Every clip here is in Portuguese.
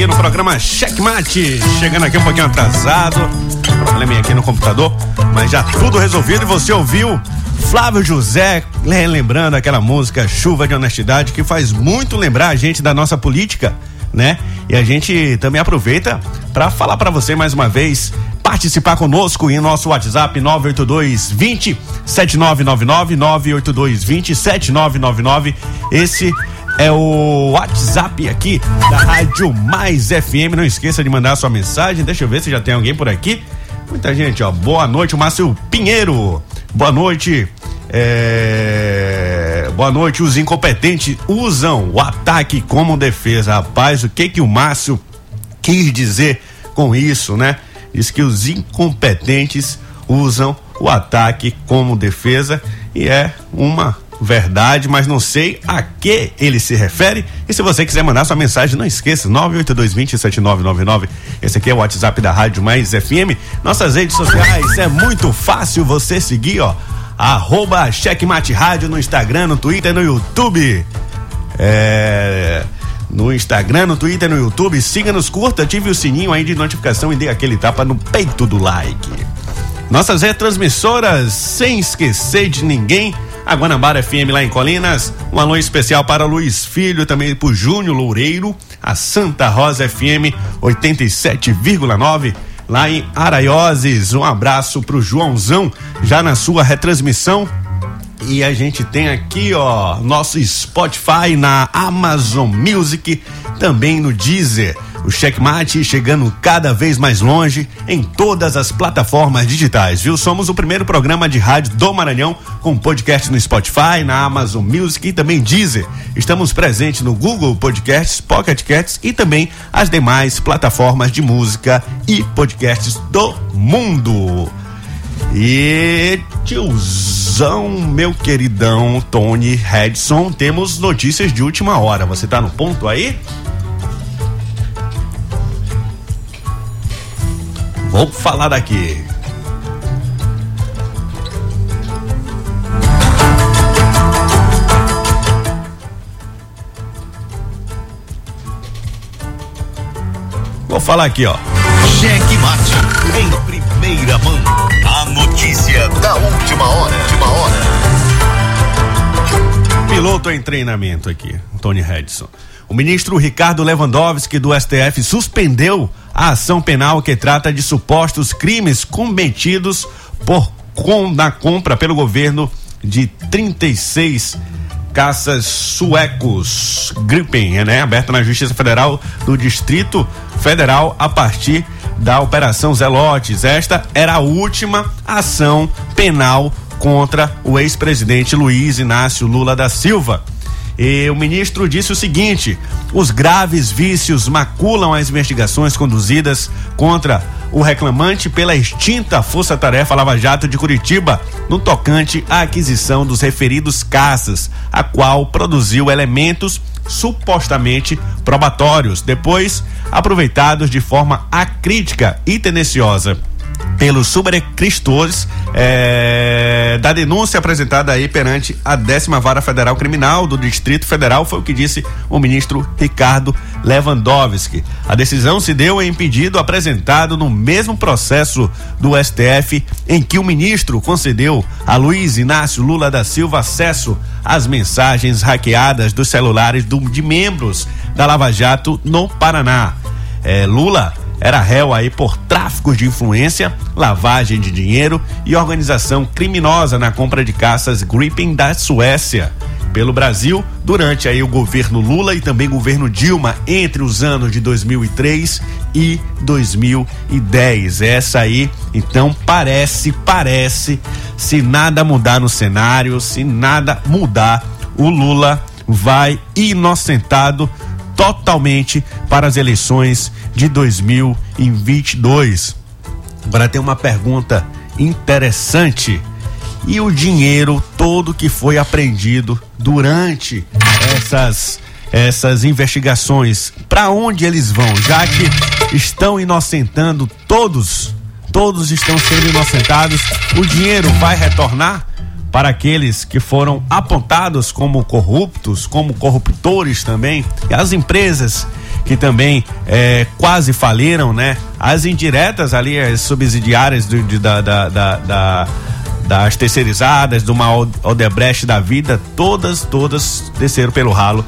Aqui no programa Checkmate. Chegando aqui um pouquinho atrasado, probleminha aqui no computador, mas já tudo resolvido e você ouviu Flávio José lembrando aquela música Chuva de Honestidade que faz muito lembrar a gente da nossa política, né? E a gente também aproveita para falar para você mais uma vez participar conosco em nosso WhatsApp 982 20 7999 982 20 7999. Esse é o WhatsApp aqui da Rádio Mais FM. Não esqueça de mandar sua mensagem. Deixa eu ver se já tem alguém por aqui. Muita gente, ó. Boa noite, Márcio Pinheiro. Boa noite. É... Boa noite. Os incompetentes usam o ataque como defesa. Rapaz, o que que o Márcio quis dizer com isso, né? Diz que os incompetentes usam o ataque como defesa e é uma verdade, mas não sei a que ele se refere. E se você quiser mandar sua mensagem, não esqueça, 982207999. Esse aqui é o WhatsApp da Rádio Mais FM. Nossas redes sociais, é muito fácil você seguir, ó. Arroba Checkmate Rádio no Instagram, no Twitter, no YouTube. É no Instagram, no Twitter, no YouTube. Siga-nos, curta, ative o sininho aí de notificação e dê aquele tapa no peito do like. Nossas retransmissoras, sem esquecer de ninguém, a Guanabara FM lá em Colinas. Um alô especial para Luiz Filho, também para o Júnior Loureiro, a Santa Rosa FM 87,9 lá em Araioses. Um abraço para o Joãozão, já na sua retransmissão. E a gente tem aqui, ó, nosso Spotify na Amazon Music, também no Deezer. O Checkmate chegando cada vez mais longe em todas as plataformas digitais, viu? Somos o primeiro programa de rádio do Maranhão com podcast no Spotify, na Amazon Music e também Deezer. Estamos presentes no Google Podcasts, Pocket Casts e também as demais plataformas de música e podcasts do mundo. E tiozão, meu queridão Tony Redson, temos notícias de última hora. Você tá no ponto aí? Vou falar daqui. Vou falar aqui, ó. Cheque mate em primeira mão. A notícia da última hora. Última hora. Piloto em treinamento aqui, Tony Redson. O ministro Ricardo Lewandowski do STF suspendeu a ação penal que trata de supostos crimes cometidos por com, na compra pelo governo de 36 caças suecos Gripen, né? Aberta na Justiça Federal do Distrito Federal a partir da Operação Zelotes. Esta era a última ação penal contra o ex-presidente Luiz Inácio Lula da Silva. E o ministro disse o seguinte: os graves vícios maculam as investigações conduzidas contra o reclamante pela extinta Força Tarefa Lava Jato de Curitiba, no tocante à aquisição dos referidos caças, a qual produziu elementos supostamente probatórios, depois aproveitados de forma acrítica e tendenciosa pelos sobrecristores é, da denúncia apresentada aí perante a décima vara federal criminal do Distrito Federal foi o que disse o ministro Ricardo Lewandowski. A decisão se deu em pedido apresentado no mesmo processo do STF em que o ministro concedeu a Luiz Inácio Lula da Silva acesso às mensagens hackeadas dos celulares do, de membros da Lava Jato no Paraná. É, Lula era réu aí por tráfico de influência, lavagem de dinheiro e organização criminosa na compra de caças Gripen da Suécia. pelo Brasil durante aí o governo Lula e também governo Dilma entre os anos de 2003 e 2010. Essa aí, então parece, parece, se nada mudar no cenário, se nada mudar, o Lula vai inocentado totalmente para as eleições de 2022. Agora tem uma pergunta interessante. E o dinheiro todo que foi apreendido durante essas essas investigações, para onde eles vão? Já que estão inocentando todos, todos estão sendo inocentados, o dinheiro vai retornar para aqueles que foram apontados como corruptos, como corruptores também, e as empresas que também é, quase faliram, né? As indiretas ali, as subsidiárias do, de, da, da, da, da das terceirizadas, de uma Odebrecht da vida, todas, todas desceram pelo ralo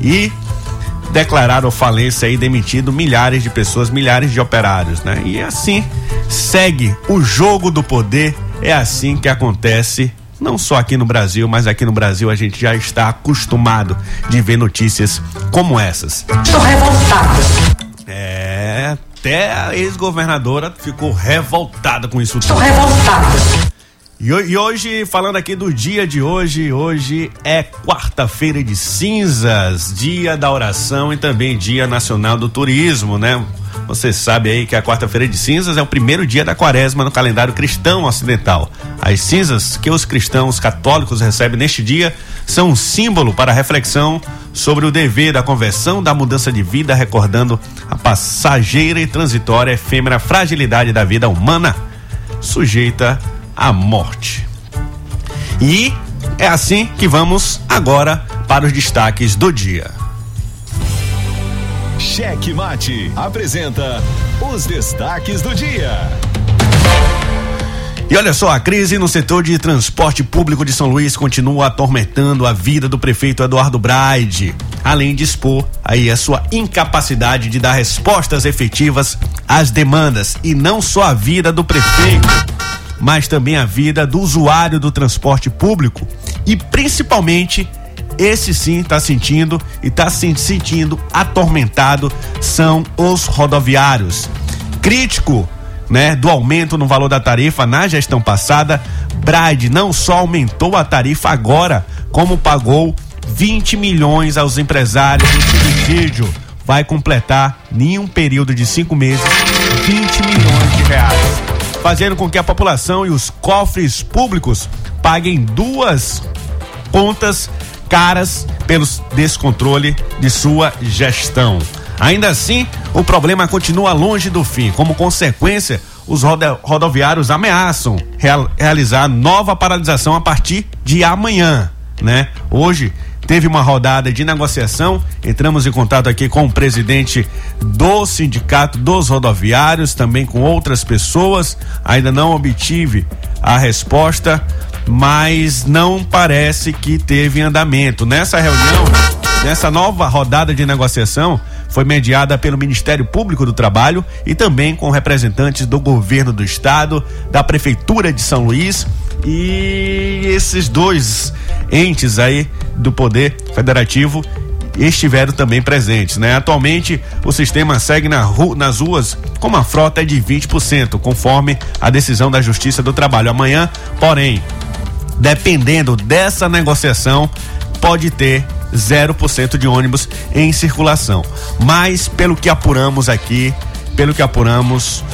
e declararam falência e demitido milhares de pessoas, milhares de operários, né? E assim segue o jogo do poder, é assim que acontece não só aqui no Brasil, mas aqui no Brasil a gente já está acostumado de ver notícias como essas. Estou revoltada. É, até a ex-governadora ficou revoltada com isso Estou revoltada. E, e hoje, falando aqui do dia de hoje, hoje é quarta-feira de cinzas, dia da oração e também dia nacional do turismo, né? Você sabe aí que a quarta-feira de cinzas é o primeiro dia da quaresma no calendário cristão ocidental. As cinzas que os cristãos católicos recebem neste dia são um símbolo para reflexão sobre o dever da conversão, da mudança de vida, recordando a passageira e transitória efêmera fragilidade da vida humana, sujeita à morte. E é assim que vamos agora para os destaques do dia. Cheque Mate apresenta os destaques do dia. E olha só, a crise no setor de transporte público de São Luís continua atormentando a vida do prefeito Eduardo Braide, além de expor aí a sua incapacidade de dar respostas efetivas às demandas e não só a vida do prefeito, mas também a vida do usuário do transporte público e principalmente esse sim está sentindo e está se sentindo atormentado são os rodoviários. Crítico, né, do aumento no valor da tarifa na gestão passada, Bride não só aumentou a tarifa agora, como pagou 20 milhões aos empresários do subsídio. Vai completar, em um período de cinco meses, 20 milhões de reais. Fazendo com que a população e os cofres públicos paguem duas contas caras pelo descontrole de sua gestão. Ainda assim, o problema continua longe do fim. Como consequência, os rodoviários ameaçam real realizar nova paralisação a partir de amanhã, né? Hoje teve uma rodada de negociação. Entramos em contato aqui com o presidente do sindicato dos rodoviários, também com outras pessoas. Ainda não obtive a resposta, mas não parece que teve andamento. Nessa reunião, nessa nova rodada de negociação, foi mediada pelo Ministério Público do Trabalho e também com representantes do governo do estado, da prefeitura de São Luís e esses dois entes aí do poder federativo estiveram também presentes, né? Atualmente o sistema segue na ru nas ruas com uma frota de 20%, conforme a decisão da Justiça do Trabalho. Amanhã, porém, dependendo dessa negociação, pode ter 0% de ônibus em circulação. Mas pelo que apuramos aqui, pelo que apuramos,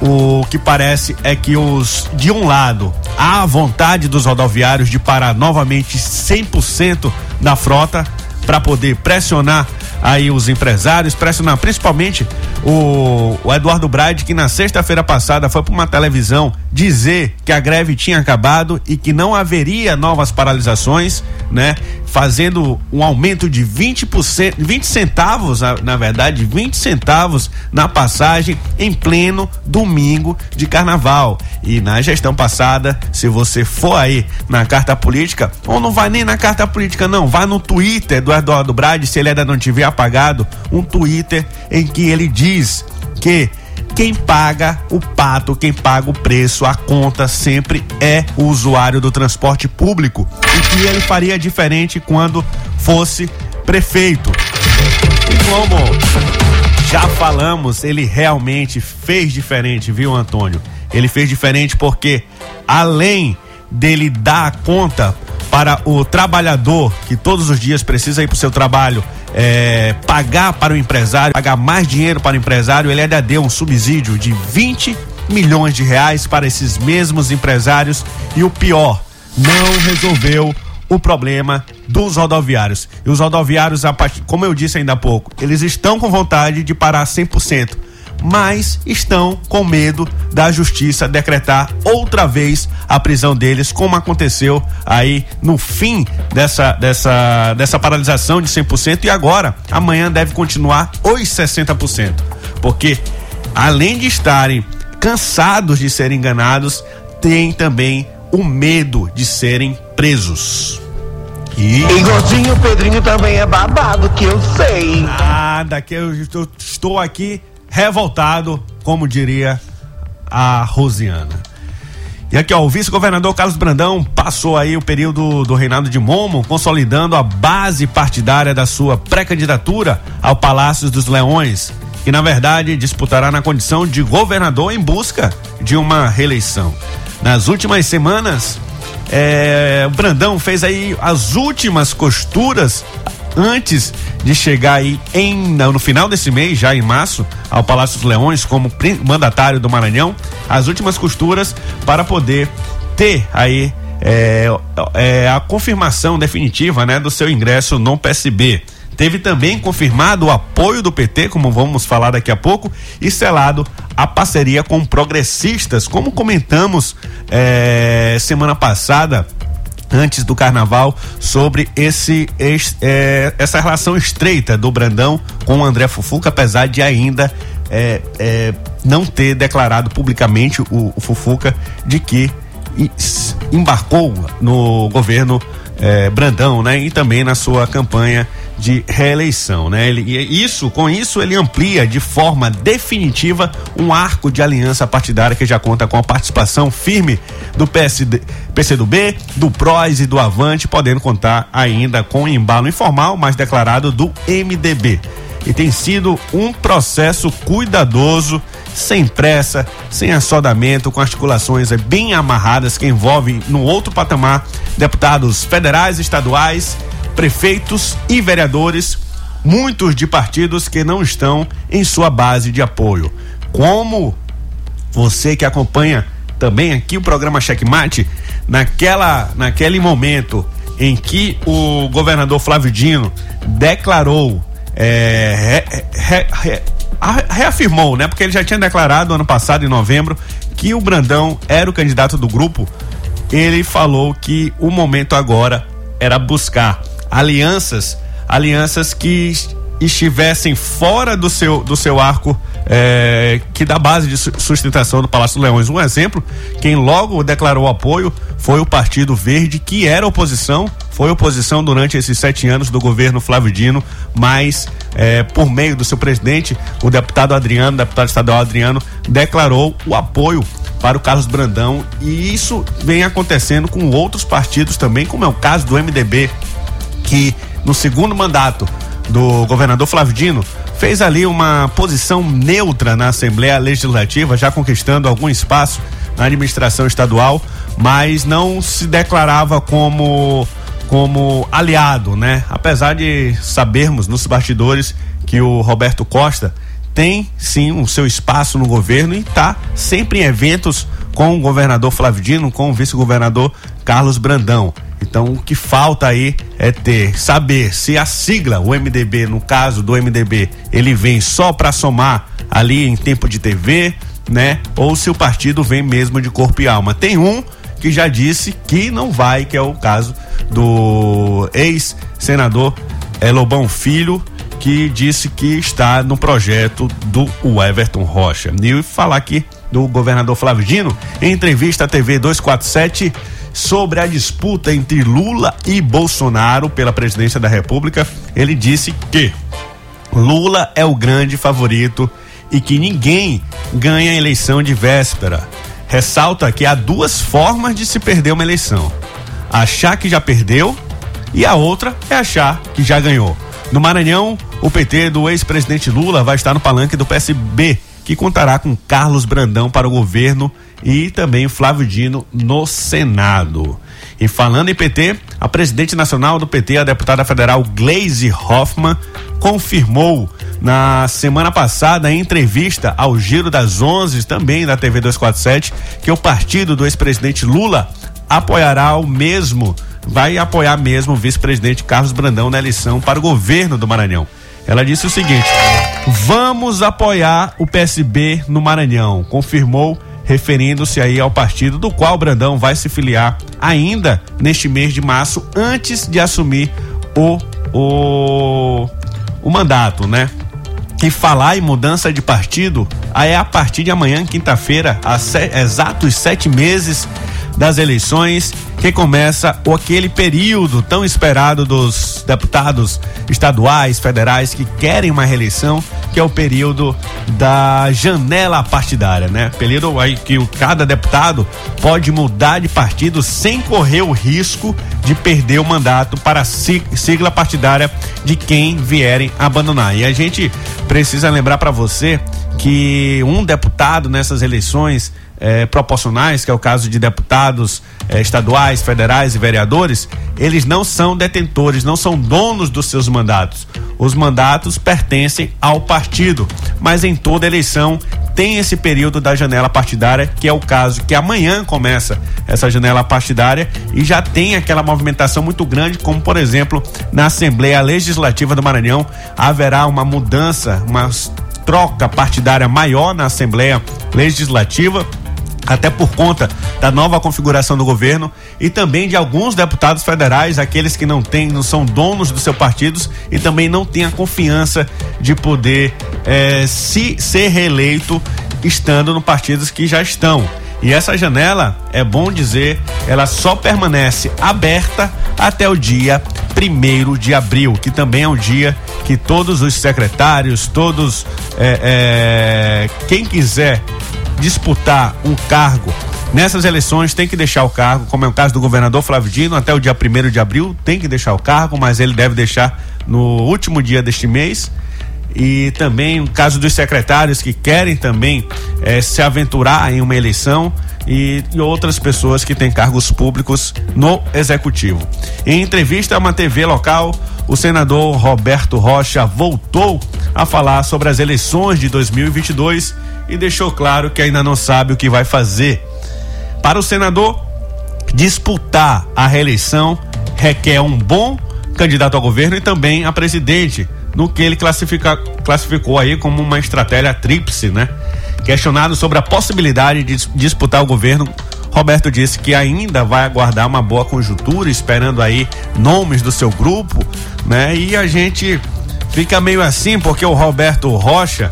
o que parece é que os de um lado há a vontade dos rodoviários de parar novamente 100% da frota para poder pressionar aí os empresários, pressionar principalmente o, o Eduardo Braide, que na sexta-feira passada foi para uma televisão dizer que a greve tinha acabado e que não haveria novas paralisações, né? Fazendo um aumento de 20%, 20 centavos, na verdade, 20 centavos na passagem em pleno domingo de carnaval. E na gestão passada, se você for aí na carta política, ou não vai nem na carta política, não, vá no Twitter do Eduardo Brade, se ele ainda não tiver apagado, um Twitter em que ele diz que quem paga o pato, quem paga o preço, a conta sempre é o usuário do transporte público. E que ele faria diferente quando fosse prefeito. E como já falamos, ele realmente fez diferente, viu, Antônio? Ele fez diferente porque, além dele dar conta para o trabalhador que todos os dias precisa ir para o seu trabalho, é, pagar para o empresário, pagar mais dinheiro para o empresário, ele ainda deu um subsídio de 20 milhões de reais para esses mesmos empresários e o pior, não resolveu o problema dos rodoviários. E os rodoviários, como eu disse ainda há pouco, eles estão com vontade de parar 100%, mas estão com medo da justiça decretar outra vez a prisão deles, como aconteceu aí no fim dessa, dessa, dessa paralisação de 100% e agora, amanhã deve continuar os 60%. Porque além de estarem cansados de serem enganados, tem também o medo de serem presos. E... e gordinho Pedrinho também é babado, que eu sei. Nada, que eu estou aqui revoltado, como diria a Rosiana. E aqui, ó, o vice-governador Carlos Brandão passou aí o período do reinado de Momo, consolidando a base partidária da sua pré-candidatura ao Palácio dos Leões, que na verdade disputará na condição de governador em busca de uma reeleição. Nas últimas semanas, é, o Brandão fez aí as últimas costuras antes de chegar aí em, no final desse mês, já em março, ao Palácio dos Leões como mandatário do Maranhão, as últimas costuras para poder ter aí é, é, a confirmação definitiva né, do seu ingresso no PSB. Teve também confirmado o apoio do PT, como vamos falar daqui a pouco, e selado a parceria com progressistas, como comentamos é, semana passada antes do carnaval sobre esse, esse é, essa relação estreita do Brandão com o André Fufuca, apesar de ainda é, é, não ter declarado publicamente o, o Fufuca de que embarcou no governo é, Brandão, né? E também na sua campanha de reeleição, né? Ele, isso, com isso, ele amplia de forma definitiva um arco de aliança partidária que já conta com a participação firme do PSD, PCdoB, do PROS e do Avante, podendo contar ainda com o embalo informal, mas declarado do MDB. E tem sido um processo cuidadoso, sem pressa, sem assodamento, com articulações bem amarradas que envolvem no outro patamar deputados federais, estaduais prefeitos e vereadores, muitos de partidos que não estão em sua base de apoio. Como você que acompanha também aqui o programa Checkmate, naquela, naquele momento em que o governador Flávio Dino declarou, é, re, re, re, reafirmou, né? Porque ele já tinha declarado ano passado, em novembro, que o Brandão era o candidato do grupo. Ele falou que o momento agora era buscar alianças, alianças que estivessem fora do seu, do seu arco é, que da base de sustentação do Palácio Leões. Um exemplo, quem logo declarou apoio foi o Partido Verde, que era oposição, foi oposição durante esses sete anos do governo Flávio Dino, mas é, por meio do seu presidente, o deputado Adriano, deputado estadual Adriano, declarou o apoio para o Carlos Brandão e isso vem acontecendo com outros partidos também, como é o caso do MDB, que no segundo mandato do governador Flávio Dino fez ali uma posição neutra na Assembleia Legislativa, já conquistando algum espaço na administração estadual, mas não se declarava como como aliado, né? Apesar de sabermos nos bastidores que o Roberto Costa tem sim o seu espaço no governo e está sempre em eventos com o governador Flávio Dino, com o vice-governador Carlos Brandão. Então o que falta aí é ter saber se a sigla, o MDB, no caso do MDB, ele vem só para somar ali em tempo de TV, né? Ou se o partido vem mesmo de corpo e alma. Tem um que já disse que não vai, que é o caso do ex-senador Elobão Filho, que disse que está no projeto do Everton Rocha. E falar aqui do governador Flávio Dino, em entrevista à TV 247 sobre a disputa entre Lula e Bolsonaro pela presidência da República, ele disse que Lula é o grande favorito e que ninguém ganha eleição de véspera. Ressalta que há duas formas de se perder uma eleição: achar que já perdeu e a outra é achar que já ganhou. No Maranhão, o PT do ex-presidente Lula vai estar no palanque do PSB, que contará com Carlos Brandão para o governo e também Flávio Dino no Senado. E falando em PT, a presidente nacional do PT, a deputada federal Glaze Hoffmann, confirmou na semana passada, em entrevista ao Giro das Onze, também da TV 247, que o partido do ex-presidente Lula apoiará o mesmo, vai apoiar mesmo o vice-presidente Carlos Brandão na eleição para o governo do Maranhão. Ela disse o seguinte: vamos apoiar o PSB no Maranhão, confirmou referindo-se aí ao partido do qual Brandão vai se filiar ainda neste mês de março, antes de assumir o, o, o mandato, né? E falar em mudança de partido, aí é a partir de amanhã, quinta-feira, há exatos sete meses das eleições, que começa aquele período tão esperado dos deputados estaduais, federais que querem uma reeleição, que é o período da janela partidária, né? Período aí que cada deputado pode mudar de partido sem correr o risco de perder o mandato para a sigla partidária de quem vierem abandonar. E a gente precisa lembrar para você que um deputado nessas eleições é, proporcionais, que é o caso de deputados é, estaduais, federais e vereadores, eles não são detentores, não são donos dos seus mandatos. Os mandatos pertencem ao partido, mas em toda eleição tem esse período da janela partidária, que é o caso que amanhã começa essa janela partidária e já tem aquela movimentação muito grande, como por exemplo na Assembleia Legislativa do Maranhão haverá uma mudança, uma troca partidária maior na Assembleia Legislativa até por conta da nova configuração do governo e também de alguns deputados federais, aqueles que não têm, não são donos dos seus partidos e também não têm a confiança de poder eh, se ser reeleito estando no partidos que já estão. E essa janela, é bom dizer, ela só permanece aberta até o dia primeiro de abril, que também é um dia que todos os secretários, todos é, é, quem quiser disputar um cargo nessas eleições tem que deixar o cargo, como é o caso do governador Flávio Dino, até o dia 1 de abril tem que deixar o cargo, mas ele deve deixar no último dia deste mês. E também o caso dos secretários que querem também eh, se aventurar em uma eleição e, e, outras pessoas que têm cargos públicos no executivo. Em entrevista a uma TV local, o senador Roberto Rocha voltou a falar sobre as eleições de 2022 e deixou claro que ainda não sabe o que vai fazer. Para o senador, disputar a reeleição requer um bom candidato ao governo e também a presidente, no que ele classifica, classificou aí como uma estratégia tríplice, né? Questionado sobre a possibilidade de disputar o governo, Roberto disse que ainda vai aguardar uma boa conjuntura, esperando aí nomes do seu grupo, né? E a gente fica meio assim porque o Roberto Rocha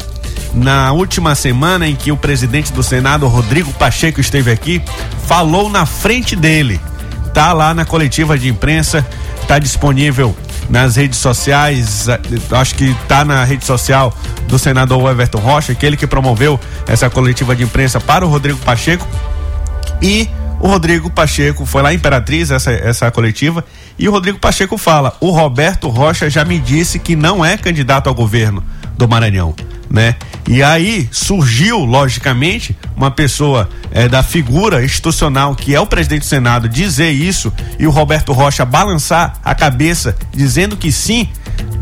na última semana em que o presidente do Senado, Rodrigo Pacheco, esteve aqui, falou na frente dele. Tá lá na coletiva de imprensa, tá disponível nas redes sociais, acho que tá na rede social do senador Everton Rocha, aquele que promoveu essa coletiva de imprensa para o Rodrigo Pacheco. E o Rodrigo Pacheco foi lá em Imperatriz, essa, essa coletiva, e o Rodrigo Pacheco fala: o Roberto Rocha já me disse que não é candidato ao governo do Maranhão né? E aí surgiu, logicamente, uma pessoa é, da figura institucional que é o presidente do Senado dizer isso e o Roberto Rocha balançar a cabeça dizendo que sim.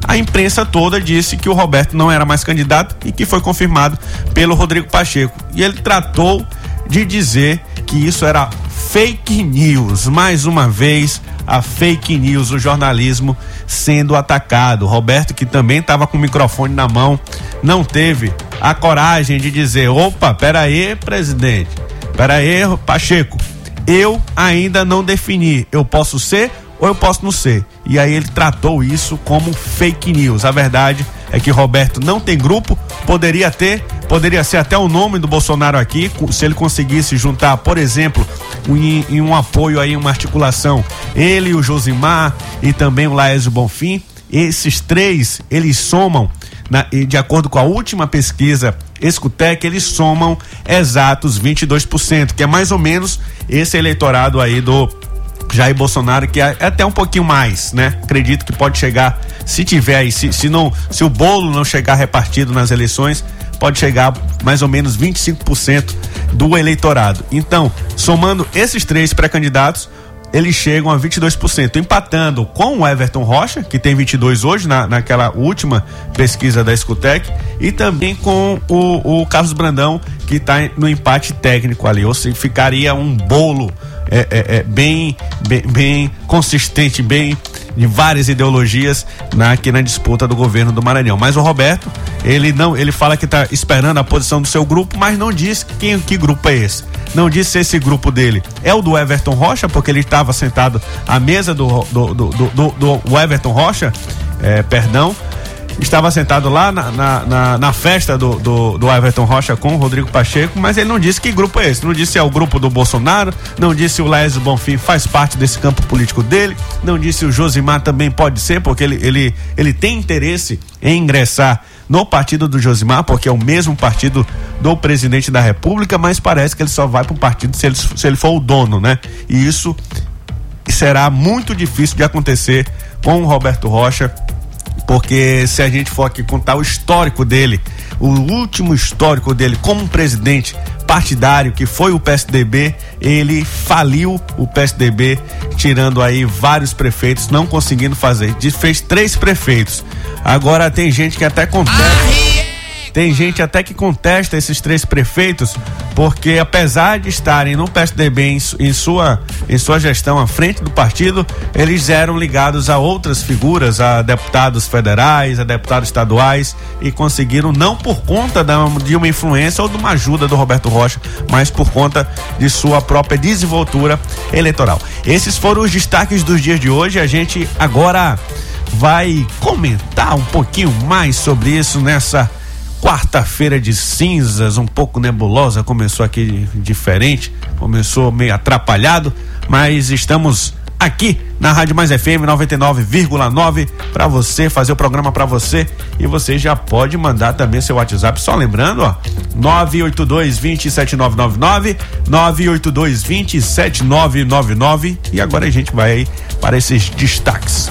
A imprensa toda disse que o Roberto não era mais candidato e que foi confirmado pelo Rodrigo Pacheco. E ele tratou de dizer que isso era fake news. Mais uma vez, a fake news, o jornalismo sendo atacado. Roberto, que também estava com o microfone na mão, não teve a coragem de dizer: opa, peraí, presidente, peraí, Pacheco, eu ainda não defini, eu posso ser ou eu posso não ser. E aí ele tratou isso como fake news. A verdade é que Roberto não tem grupo, poderia ter, poderia ser até o nome do Bolsonaro aqui, se ele conseguisse juntar, por exemplo, em, em um apoio aí, uma articulação, ele, o Josimar e também o Laésio Bonfim, esses três, eles somam na, e de acordo com a última pesquisa Escutec, eles somam exatos 22%, que é mais ou menos esse eleitorado aí do Jair Bolsonaro, que é até um pouquinho mais, né? Acredito que pode chegar, se tiver aí, se, se, não, se o bolo não chegar repartido nas eleições, pode chegar mais ou menos 25% do eleitorado. Então, somando esses três pré-candidatos, eles chegam a 22%, empatando com o Everton Rocha, que tem 22 hoje, na, naquela última pesquisa da Escutec, e também com o, o Carlos Brandão, que está no empate técnico ali. Ou seja, ficaria um bolo é, é, é bem, bem, bem, consistente, bem de várias ideologias na, aqui na disputa do governo do Maranhão. Mas o Roberto, ele não, ele fala que está esperando a posição do seu grupo, mas não diz quem que grupo é esse. Não disse se esse grupo dele é o do Everton Rocha, porque ele estava sentado à mesa do, do, do, do, do Everton Rocha, é, perdão, estava sentado lá na, na, na, na festa do, do, do, Everton Rocha com o Rodrigo Pacheco, mas ele não disse que grupo é esse. Não disse se é o grupo do Bolsonaro, não disse se o Lésio Bonfim faz parte desse campo político dele, não disse se o Josimar também pode ser, porque ele, ele, ele tem interesse em ingressar no partido do Josimar, porque é o mesmo partido do presidente da República, mas parece que ele só vai para o partido se ele, se ele for o dono, né? E isso será muito difícil de acontecer com o Roberto Rocha porque se a gente for aqui contar o histórico dele, o último histórico dele como presidente partidário que foi o PSDB, ele faliu o PSDB, tirando aí vários prefeitos, não conseguindo fazer. Fez três prefeitos. Agora tem gente que até contesta. Tem gente até que contesta esses três prefeitos, porque apesar de estarem no PSDB em, em, sua, em sua gestão à frente do partido, eles eram ligados a outras figuras, a deputados federais, a deputados estaduais, e conseguiram, não por conta da, de uma influência ou de uma ajuda do Roberto Rocha, mas por conta de sua própria desenvoltura eleitoral. Esses foram os destaques dos dias de hoje. A gente agora vai comentar um pouquinho mais sobre isso nessa quarta-feira de cinzas, um pouco nebulosa, começou aqui diferente, começou meio atrapalhado, mas estamos aqui na Rádio Mais FM 99,9 para você fazer o programa para você e você já pode mandar também seu WhatsApp, só lembrando, ó, 982 27999 982 27999 e agora a gente vai para esses destaques.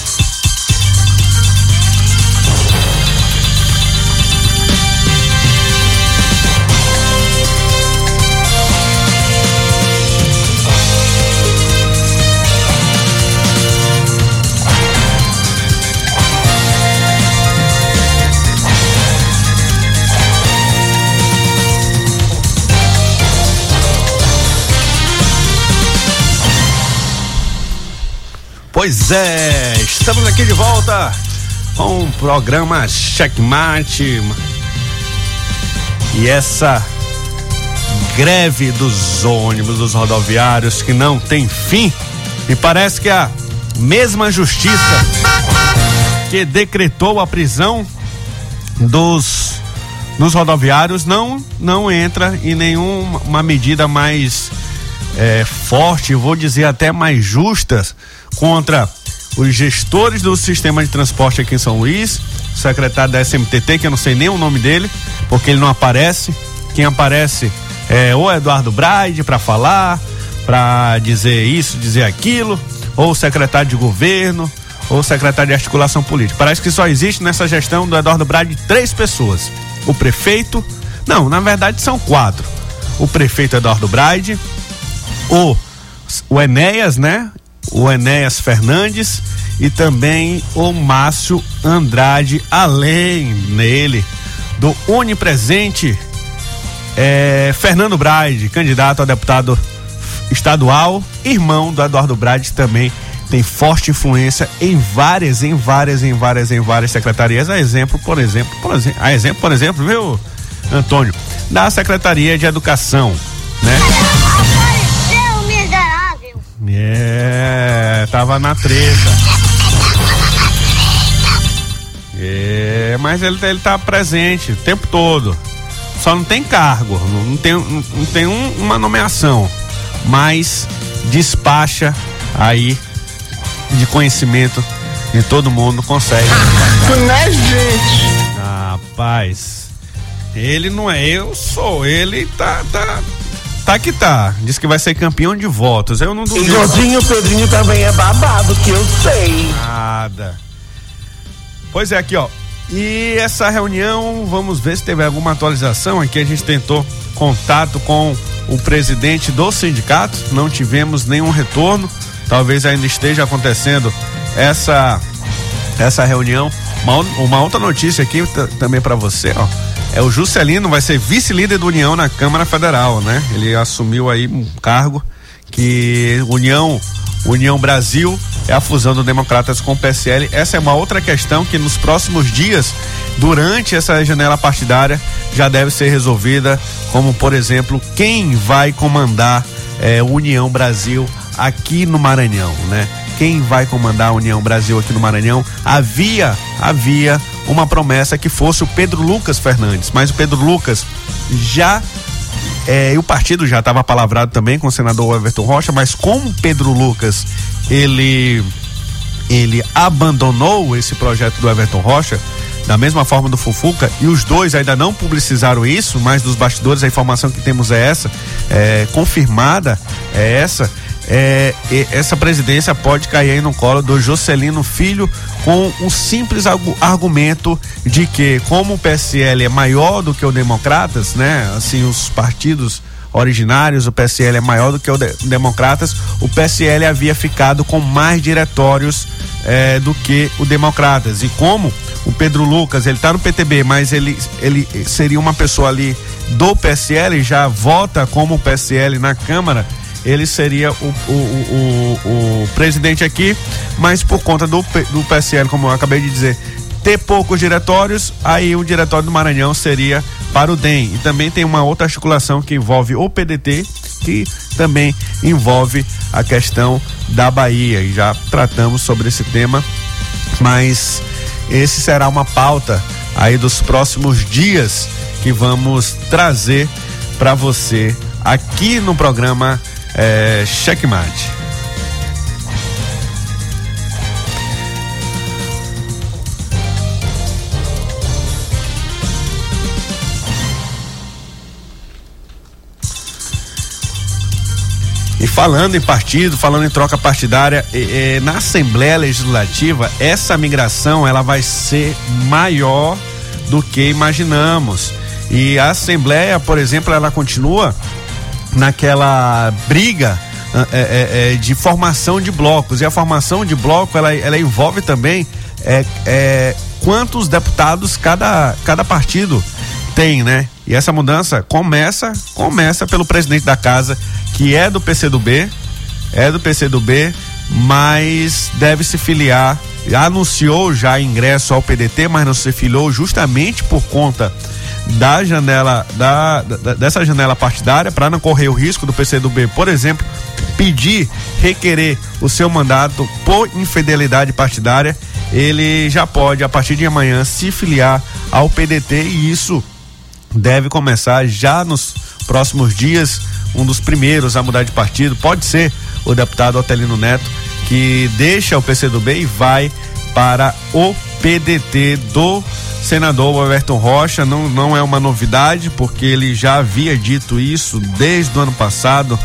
Pois é, estamos aqui de volta com o programa Checkmate. E essa greve dos ônibus, dos rodoviários que não tem fim. E parece que a mesma justiça que decretou a prisão dos dos rodoviários não não entra em nenhuma medida mais é, forte, vou dizer até mais justas contra os gestores do sistema de transporte aqui em São Luís, o secretário da SMTT, que eu não sei nem o nome dele, porque ele não aparece. Quem aparece é o Eduardo Braide para falar, para dizer isso, dizer aquilo, ou o secretário de governo, ou o secretário de articulação política. Parece que só existe nessa gestão do Eduardo Braide três pessoas: o prefeito, não, na verdade são quatro. O prefeito Eduardo Braide, o, o Enéas, né? O Enéas Fernandes e também o Márcio Andrade, além nele do onipresente é, Fernando Braide, candidato a deputado estadual, irmão do Eduardo Braide também tem forte influência em várias, em várias, em várias, em várias secretarias. A exemplo, por exemplo, por exemplo, a exemplo, por exemplo, viu, Antônio, da Secretaria de Educação, né? É, tava na treta. É, mas ele, ele tá presente o tempo todo. Só não tem cargo, não, não tem, não, não tem um- uma nomeação, mas despacha aí de conhecimento de todo mundo consegue. Né, gente? Rapaz, ele não é eu, sou ele, tá, tá, tá que tá. Diz que vai ser campeão de votos. Eu não duvido Igualzinho Pedrinho também é babado, que eu sei. nada. Pois é, aqui ó. E essa reunião, vamos ver se teve alguma atualização. Aqui a gente tentou contato com o presidente do sindicato, não tivemos nenhum retorno. Talvez ainda esteja acontecendo essa essa reunião. Uma, uma outra notícia aqui também para você, ó. É o Juscelino vai ser vice-líder do União na Câmara Federal, né? Ele assumiu aí um cargo que União União Brasil é a fusão do Democratas com o PSL. Essa é uma outra questão que nos próximos dias, durante essa janela partidária, já deve ser resolvida, como por exemplo, quem vai comandar eh, União Brasil aqui no Maranhão, né? Quem vai comandar a União Brasil aqui no Maranhão? Havia, havia uma promessa que fosse o Pedro Lucas Fernandes, mas o Pedro Lucas já é, e o partido já estava palavrado também com o senador Everton Rocha, mas como Pedro Lucas ele ele abandonou esse projeto do Everton Rocha, da mesma forma do Fufuca, e os dois ainda não publicizaram isso, mas dos bastidores a informação que temos é essa, é, confirmada é essa. É, essa presidência pode cair no colo do Jocelino Filho com um simples argu- argumento de que, como o PSL é maior do que o Democratas, né? Assim, os partidos originários, o PSL é maior do que o de- Democratas, o PSL havia ficado com mais diretórios eh, do que o Democratas. E como o Pedro Lucas, ele tá no PTB, mas ele, ele seria uma pessoa ali do PSL, já vota como o PSL na Câmara, ele seria o, o, o, o, presidente aqui, mas por conta do, do PSL, como eu acabei de dizer, ter poucos diretórios, aí o diretório do Maranhão seria para o DEM. E também tem uma outra articulação que envolve o PDT, que também envolve a questão da Bahia. E já tratamos sobre esse tema, mas esse será uma pauta aí dos próximos dias que vamos trazer para você aqui no programa é, Checkmate. E falando em partido, falando em troca partidária, na Assembleia Legislativa, essa migração ela vai ser maior do que imaginamos. E a Assembleia, por exemplo, ela continua naquela briga ah, é, é, é, de formação de blocos. E a formação de bloco ela, ela envolve também é, é, quantos deputados cada, cada partido tem, né? E essa mudança começa começa pelo presidente da casa, que é do PCdoB, é do PCdoB, mas deve se filiar. Anunciou já ingresso ao PDT, mas não se filiou justamente por conta da janela da, da- dessa janela partidária para não correr o risco do PCdoB, por exemplo, pedir, requerer o seu mandato por infidelidade partidária, ele já pode a partir de amanhã se filiar ao PDT e isso deve começar já nos próximos dias. Um dos primeiros a mudar de partido pode ser o deputado Otelino Neto, que deixa o PCdoB e vai para o PDT do senador Everton Rocha. Não, não é uma novidade, porque ele já havia dito isso desde o ano passado,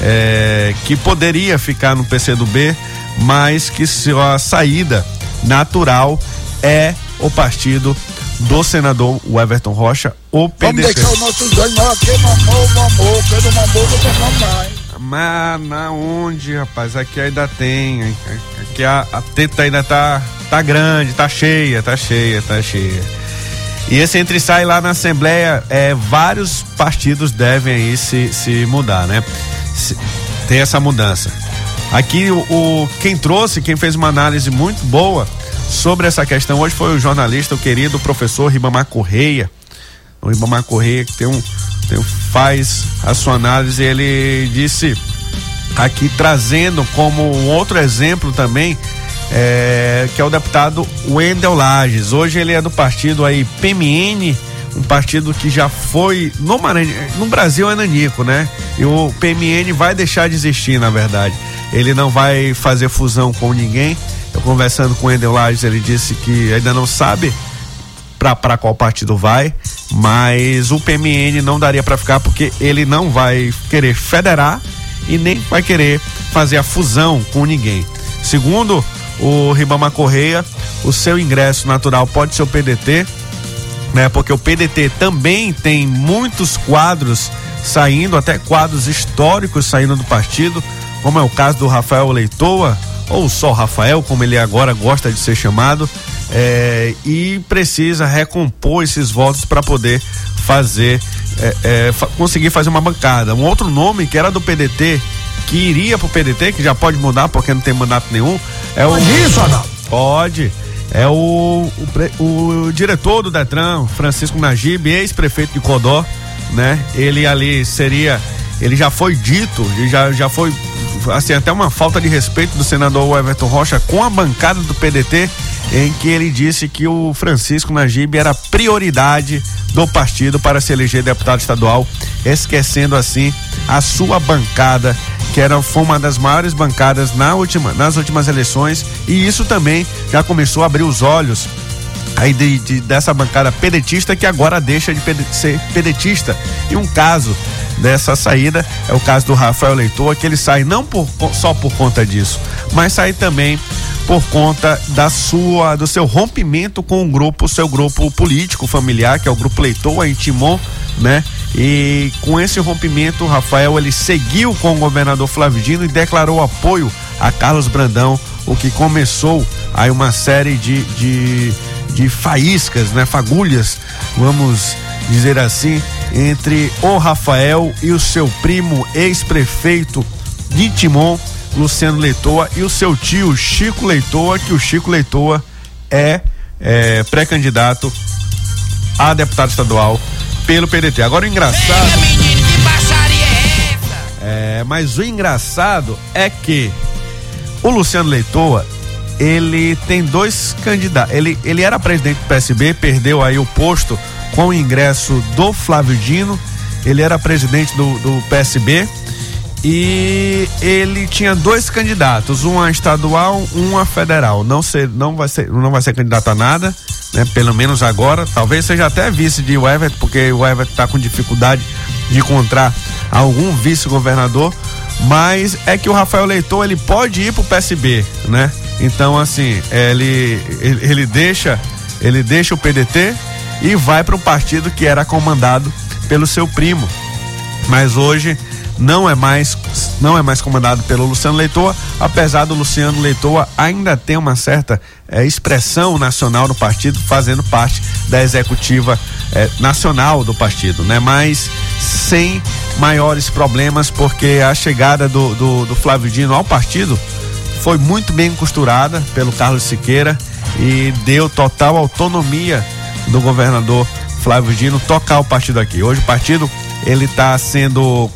é, que poderia ficar no PCdoB, mas que sua saída natural é o partido do senador Everton Rocha, o Vamos PDT. deixar o nosso ganhar aqui, mamou, mamou, quem não mamou, não tem mais. Mas na onde, rapaz? Aqui ainda tem. Aqui a, a teta ainda tá, tá grande, tá cheia, tá cheia, tá cheia. E esse entre sai lá na Assembleia, é, vários partidos devem aí se, se mudar, né? Se- tem essa mudança. Aqui o, o- quem trouxe, quem fez uma análise muito boa sobre essa questão hoje foi o jornalista, o querido professor Ribamar Correia. O Ribamar Correia que tem um, faz a sua análise. Ele disse aqui trazendo como um outro exemplo também, é, que é o deputado Wendel Lages. Hoje ele é do partido aí PMN, um partido que já foi no no Brasil é nanico, né? E o PMN vai deixar de existir, na verdade. Ele não vai fazer fusão com ninguém. Eu conversando com o Wendel Lages, ele disse que ainda não sabe para qual partido vai, mas o PMN não daria para ficar porque ele não vai querer federar e nem vai querer fazer a fusão com ninguém. Segundo o Ribama Correia, o seu ingresso natural pode ser o PDT, né? Porque o PDT também tem muitos quadros saindo, até quadros históricos saindo do partido, como é o caso do Rafael Leitoa, ou só Rafael, como ele agora gosta de ser chamado, é, e precisa recompor esses votos para poder fazer, é, é, fa- conseguir fazer uma bancada. Um outro nome que era do PDT, que iria pro PDT, que já pode mudar porque não tem mandato nenhum, é o. Isso, Adalto. Pode. É o, o, o diretor do Detran, Francisco Najib, ex-prefeito de Codó, né? Ele ali seria. Ele já foi dito, e já, já foi assim, até uma falta de respeito do senador Everton Rocha com a bancada do PDT, em que ele disse que o Francisco Najib era prioridade do partido para se eleger deputado estadual, esquecendo assim a sua bancada que era, foi uma das maiores bancadas na última, nas últimas eleições, e isso também já começou a abrir os olhos aí de, de- dessa bancada pedetista que agora deixa de ser pedetista. E um caso dessa saída é o caso do Rafael Leitor, que ele sai não por, só por conta disso, mas sai também por conta da sua do seu rompimento com o grupo, seu grupo político familiar, que é o grupo Leitor em Timon, né? E com esse rompimento, o Rafael ele seguiu com o governador Flávio Dino e declarou apoio a Carlos Brandão, o que começou aí uma série de, de, de faíscas, né? Fagulhas, vamos dizer assim, entre o Rafael e o seu primo ex-prefeito de Timon, Luciano Leitoa, e o seu tio Chico Leitoa, que o Chico Leitoa é, é pré-candidato a deputado estadual pelo PDT. Agora o engraçado. menino, que baixaria é essa? É, mas o engraçado é que o Luciano Leitoa, ele tem dois candidatos. Ele, ele era presidente do PSB, perdeu aí o posto com o ingresso do Flávio Dino. Ele era presidente do, do PSB e ele tinha dois candidatos, um a estadual, um a federal. Não ser, não vai ser, não vai ser candidato a nada, né? Pelo menos agora. Talvez seja até vice de Everton, porque o Everton está com dificuldade de encontrar algum vice-governador. Mas é que o Rafael Leitor ele pode ir pro PSB, né? Então assim ele ele, ele deixa ele deixa o PDT e vai para um partido que era comandado pelo seu primo mas hoje não é mais não é mais comandado pelo Luciano Leitoa, apesar do Luciano Leitoa ainda ter uma certa eh, expressão nacional no partido, fazendo parte da executiva eh, nacional do partido, né? Mas sem maiores problemas, porque a chegada do, do, do Flávio Dino ao partido foi muito bem costurada pelo Carlos Siqueira e deu total autonomia do governador Flávio Dino tocar o partido aqui. Hoje o partido ele está sendo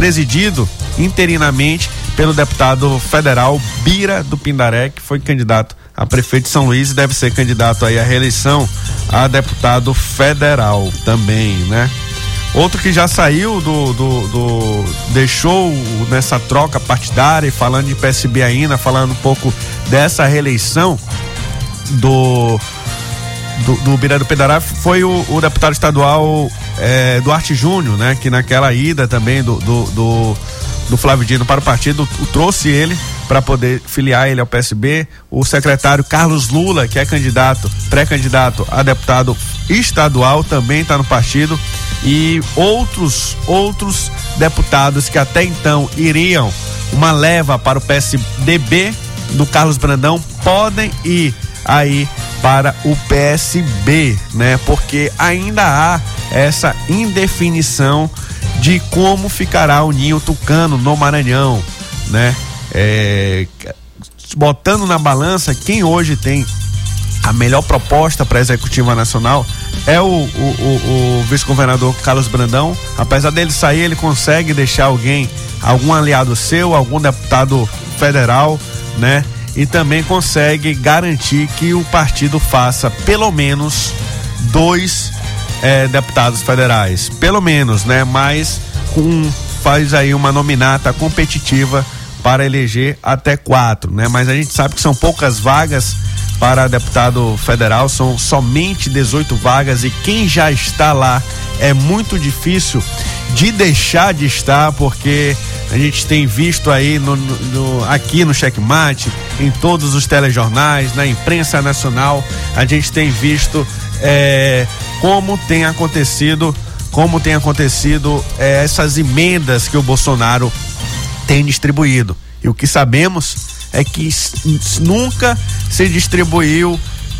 presidido interinamente pelo deputado federal Bira do Pindaré, que foi candidato a prefeito de São Luís e deve ser candidato aí à reeleição a deputado federal também, né? Outro que já saiu do, do, do- deixou nessa troca partidária falando de PSB ainda, falando um pouco dessa reeleição do do, do Bira do Pedará foi o, o deputado estadual eh, Duarte Júnior, né? Que naquela ida também do, do, do, do Flávio Dino para o partido, trouxe ele para poder filiar ele ao PSB. O secretário Carlos Lula, que é candidato, pré-candidato a deputado estadual, também está no partido. E outros, outros deputados que até então iriam uma leva para o PSDB do Carlos Brandão podem ir aí para o PSB, né? Porque ainda há essa indefinição de como ficará o Ninho Tucano no Maranhão, né? É, botando na balança quem hoje tem a melhor proposta para a executiva nacional é o, o, o, o vice-governador Carlos Brandão. Apesar dele sair, ele consegue deixar alguém, algum aliado seu, algum deputado federal, né? E também consegue garantir que o partido faça pelo menos dois eh, deputados federais. Pelo menos, né? Mas com, faz aí uma nominata competitiva para eleger até quatro, né? Mas a gente sabe que são poucas vagas para deputado federal, são somente 18 vagas e quem já está lá é muito difícil de deixar de estar, porque a gente tem visto aí no, no, aqui no Checkmate, em todos os telejornais, na imprensa nacional, a gente tem visto é, como tem acontecido, como tem acontecido é, essas emendas que o Bolsonaro tem distribuído. E o que sabemos é que nunca se distribuiu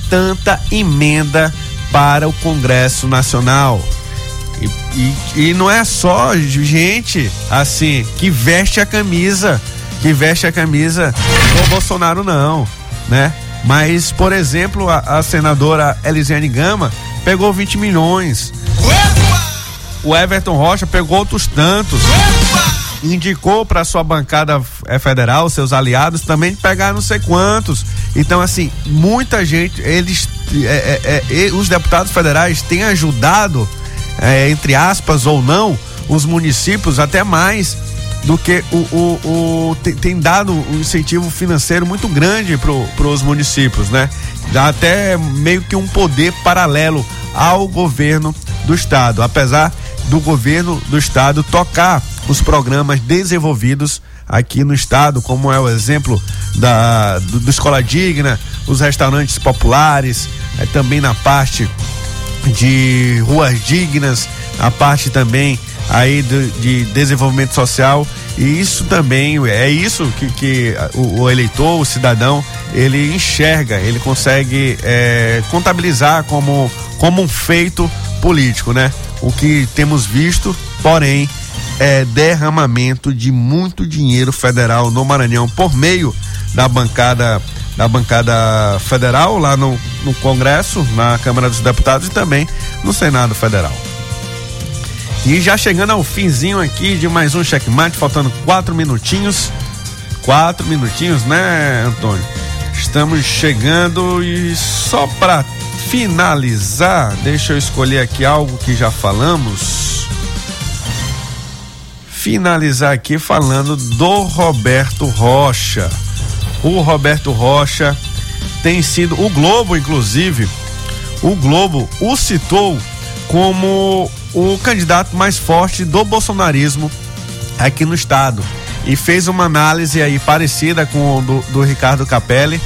tanta emenda para o Congresso Nacional. E, e, não é só gente assim que veste a camisa, que veste a camisa do Bolsonaro, não, né? Mas, por exemplo, a, a senadora Elisiane Gama pegou 20 milhões. O Everton Rocha pegou outros tantos indicou para sua bancada é, federal, seus aliados, também pegar não sei quantos. Então, assim, muita gente, eles, é, é, é os deputados federais têm ajudado, é, entre aspas ou não, os municípios até mais do que o, o, o tem, tem, dado um incentivo financeiro muito grande para os municípios, né? Dá até meio que um poder paralelo ao governo do estado, apesar do governo do estado tocar os programas desenvolvidos aqui no estado, como é o exemplo da do, do Escola Digna, os restaurantes populares, é, também na parte de ruas dignas, a parte também aí de, de desenvolvimento social e isso também é isso que, que o, o, eleitor, o cidadão, ele enxerga, ele consegue é, contabilizar como, como um feito político, né? O que temos visto, porém, é, derramamento de muito dinheiro federal no Maranhão por meio da bancada da bancada federal lá no, no Congresso, na Câmara dos Deputados e também no Senado Federal. E já chegando ao finzinho aqui de mais um checkmate, faltando quatro minutinhos. Quatro minutinhos, né, Antônio? Estamos chegando e só para finalizar, deixa eu escolher aqui algo que já falamos finalizar aqui falando do Roberto Rocha. O Roberto Rocha tem sido, o Globo, inclusive, o Globo o citou como o candidato mais forte do bolsonarismo aqui no estado. E fez uma análise aí parecida com o do, do Ricardo Capelli,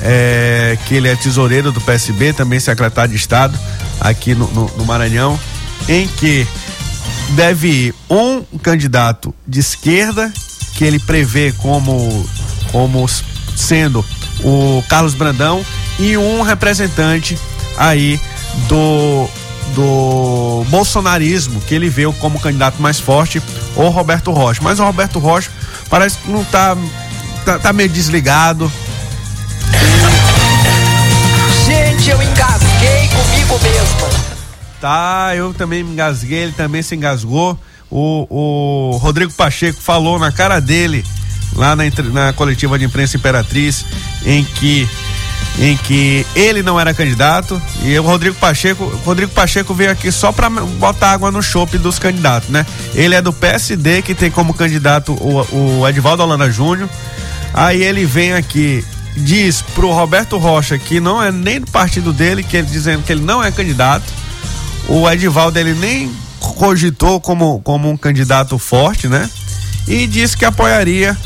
é, que ele é tesoureiro do PSB, também secretário de Estado aqui no, no, no Maranhão, em que deve ir um candidato de esquerda, que ele prevê como, como sendo o Carlos Brandão, e um representante aí do, do bolsonarismo, que ele vê como candidato mais forte, o Roberto Rocha. Mas o Roberto Rocha parece que não tá, tá, tá meio desligado. Gente, eu engasguei comigo mesmo. Tá, eu também me engasguei, ele também se engasgou. O, o Rodrigo Pacheco falou na cara dele, lá na, na coletiva de imprensa Imperatriz, em que em que ele não era candidato e o Rodrigo Pacheco, Rodrigo Pacheco veio aqui só para botar água no chope dos candidatos, né? Ele é do PSD que tem como candidato o, o Edvaldo Holanda Júnior. Aí ele vem aqui diz pro Roberto Rocha que não é nem do partido dele, que ele dizendo que ele não é candidato o Edivaldo ele nem cogitou como, como um candidato forte, né? E disse que apoiaria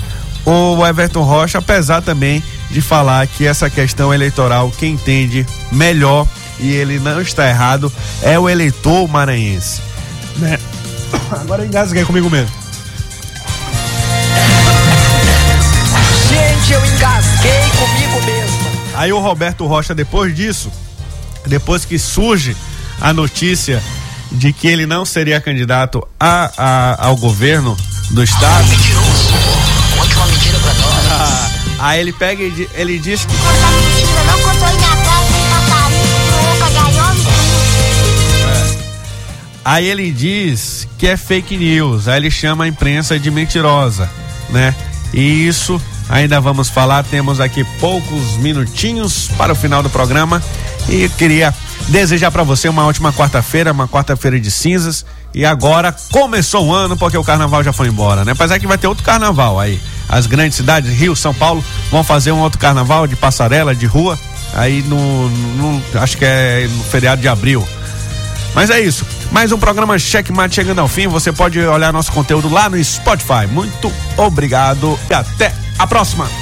o Everton Rocha, apesar também de falar que essa questão eleitoral, quem entende melhor, e ele não está errado, é o eleitor maranhense. Né? Agora engasguei comigo mesmo. Gente, eu engasguei comigo mesmo. Aí o Roberto Rocha, depois disso, depois que surge a notícia de que ele não seria candidato a, a ao governo do estado. Aí ele pega e ele diz que. Tudo. Aí ele diz que é fake news, aí ele chama a imprensa de mentirosa, né? E isso ainda vamos falar, temos aqui poucos minutinhos para o final do programa e queria desejar para você uma ótima quarta-feira, uma quarta-feira de cinzas e agora começou o ano porque o carnaval já foi embora, né? Apesar que vai ter outro carnaval aí. As grandes cidades, Rio, São Paulo, vão fazer um outro carnaval de passarela, de rua, aí no, no acho que é no feriado de abril. Mas é isso. Mais um programa Checkmate chegando ao fim. Você pode olhar nosso conteúdo lá no Spotify. Muito obrigado e até a próxima.